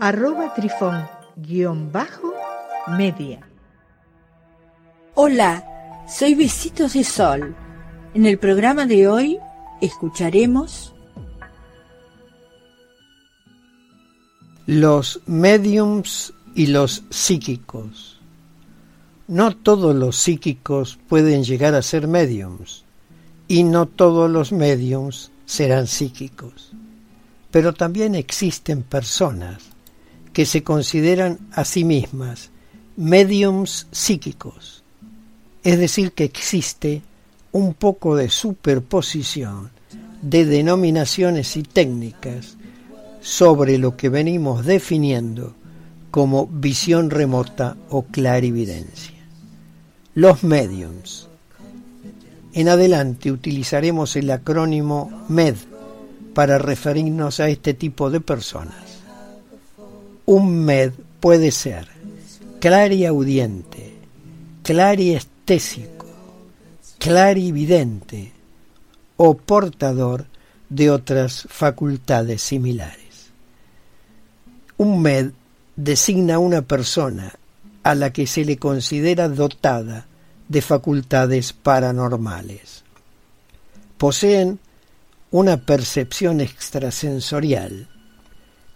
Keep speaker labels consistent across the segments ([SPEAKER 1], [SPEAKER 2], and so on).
[SPEAKER 1] arroba trifón guion bajo media.
[SPEAKER 2] Hola, soy Besitos de Sol. En el programa de hoy escucharemos
[SPEAKER 3] los mediums y los psíquicos. No todos los psíquicos pueden llegar a ser mediums y no todos los mediums serán psíquicos. Pero también existen personas que se consideran a sí mismas mediums psíquicos, es decir, que existe un poco de superposición de denominaciones y técnicas sobre lo que venimos definiendo como visión remota o clarividencia. Los mediums. En adelante utilizaremos el acrónimo MED para referirnos a este tipo de personas. Un med puede ser clariaudiente, clariestésico, clarividente o portador de otras facultades similares. Un med designa una persona a la que se le considera dotada de facultades paranormales. Poseen una percepción extrasensorial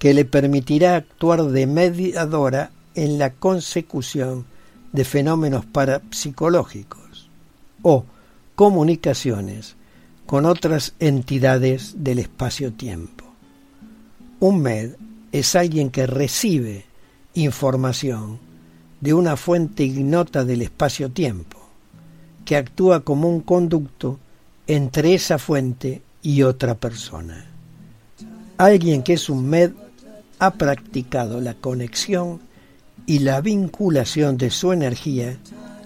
[SPEAKER 3] que le permitirá actuar de mediadora en la consecución de fenómenos parapsicológicos o comunicaciones con otras entidades del espacio-tiempo. Un MED es alguien que recibe información de una fuente ignota del espacio-tiempo, que actúa como un conducto entre esa fuente y otra persona. Alguien que es un MED ha practicado la conexión y la vinculación de su energía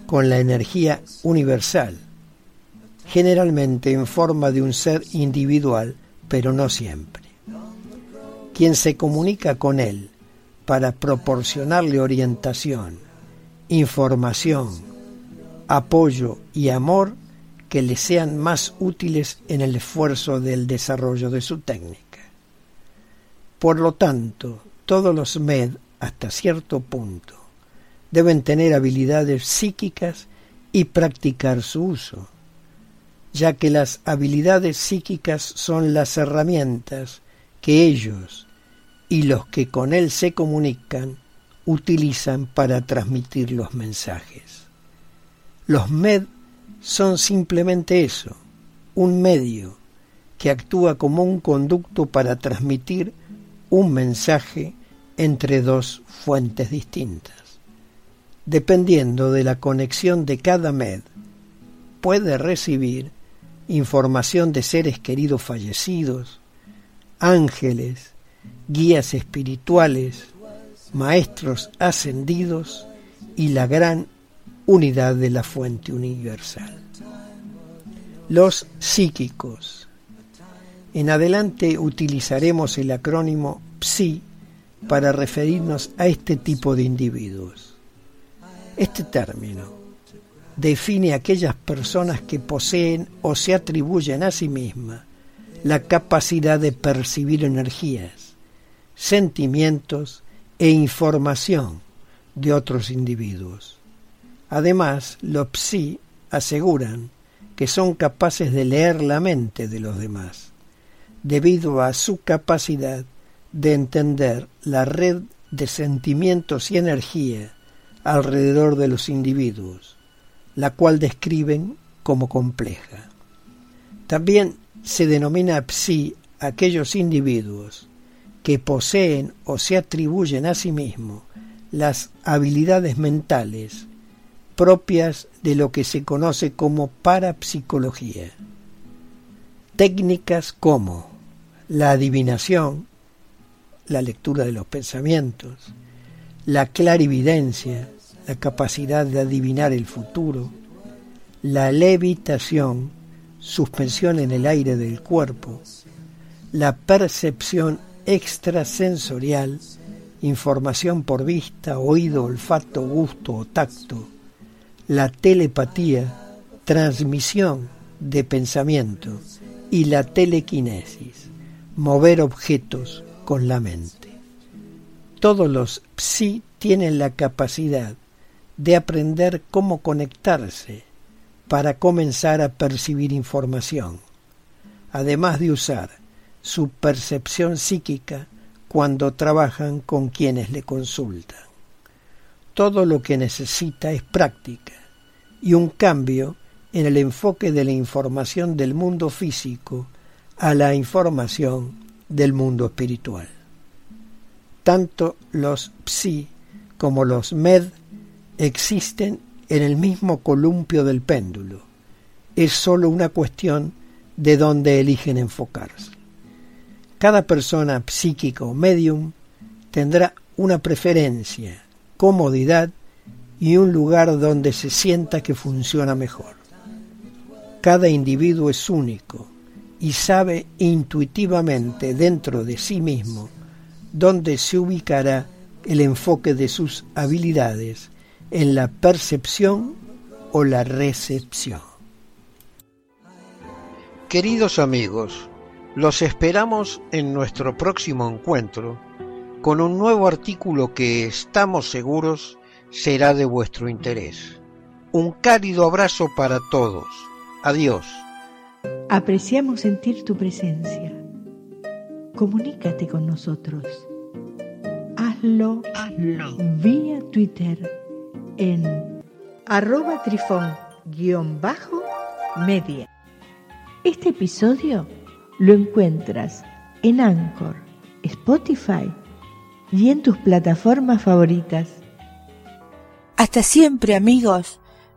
[SPEAKER 3] con la energía universal, generalmente en forma de un ser individual, pero no siempre. Quien se comunica con él para proporcionarle orientación, información, apoyo y amor que le sean más útiles en el esfuerzo del desarrollo de su técnica. Por lo tanto, todos los MED, hasta cierto punto, deben tener habilidades psíquicas y practicar su uso, ya que las habilidades psíquicas son las herramientas que ellos y los que con él se comunican utilizan para transmitir los mensajes. Los MED son simplemente eso, un medio que actúa como un conducto para transmitir un mensaje entre dos fuentes distintas. Dependiendo de la conexión de cada MED, puede recibir información de seres queridos fallecidos, ángeles, guías espirituales, maestros ascendidos y la gran unidad de la fuente universal. Los psíquicos en adelante utilizaremos el acrónimo PSI para referirnos a este tipo de individuos. Este término define a aquellas personas que poseen o se atribuyen a sí mismas la capacidad de percibir energías, sentimientos e información de otros individuos. Además, los psi aseguran que son capaces de leer la mente de los demás debido a su capacidad de entender la red de sentimientos y energía alrededor de los individuos, la cual describen como compleja. También se denomina psi aquellos individuos que poseen o se atribuyen a sí mismos las habilidades mentales propias de lo que se conoce como parapsicología. Técnicas como la adivinación, la lectura de los pensamientos, la clarividencia, la capacidad de adivinar el futuro, la levitación, suspensión en el aire del cuerpo, la percepción extrasensorial, información por vista, oído, olfato, gusto o tacto, la telepatía, transmisión de pensamiento y la telequinesis, mover objetos con la mente. Todos los psi tienen la capacidad de aprender cómo conectarse para comenzar a percibir información, además de usar su percepción psíquica cuando trabajan con quienes le consultan. Todo lo que necesita es práctica y un cambio en el enfoque de la información del mundo físico a la información del mundo espiritual. Tanto los psi como los med existen en el mismo columpio del péndulo. Es sólo una cuestión de dónde eligen enfocarse. Cada persona psíquica o medium tendrá una preferencia, comodidad y un lugar donde se sienta que funciona mejor. Cada individuo es único y sabe intuitivamente dentro de sí mismo dónde se ubicará el enfoque de sus habilidades en la percepción o la recepción.
[SPEAKER 4] Queridos amigos, los esperamos en nuestro próximo encuentro con un nuevo artículo que estamos seguros será de vuestro interés. Un cálido abrazo para todos. Adiós.
[SPEAKER 1] Apreciamos sentir tu presencia. Comunícate con nosotros. Hazlo, Hazlo. vía Twitter en arroba trifón-media. Este episodio lo encuentras en Anchor, Spotify y en tus plataformas favoritas.
[SPEAKER 2] Hasta siempre amigos.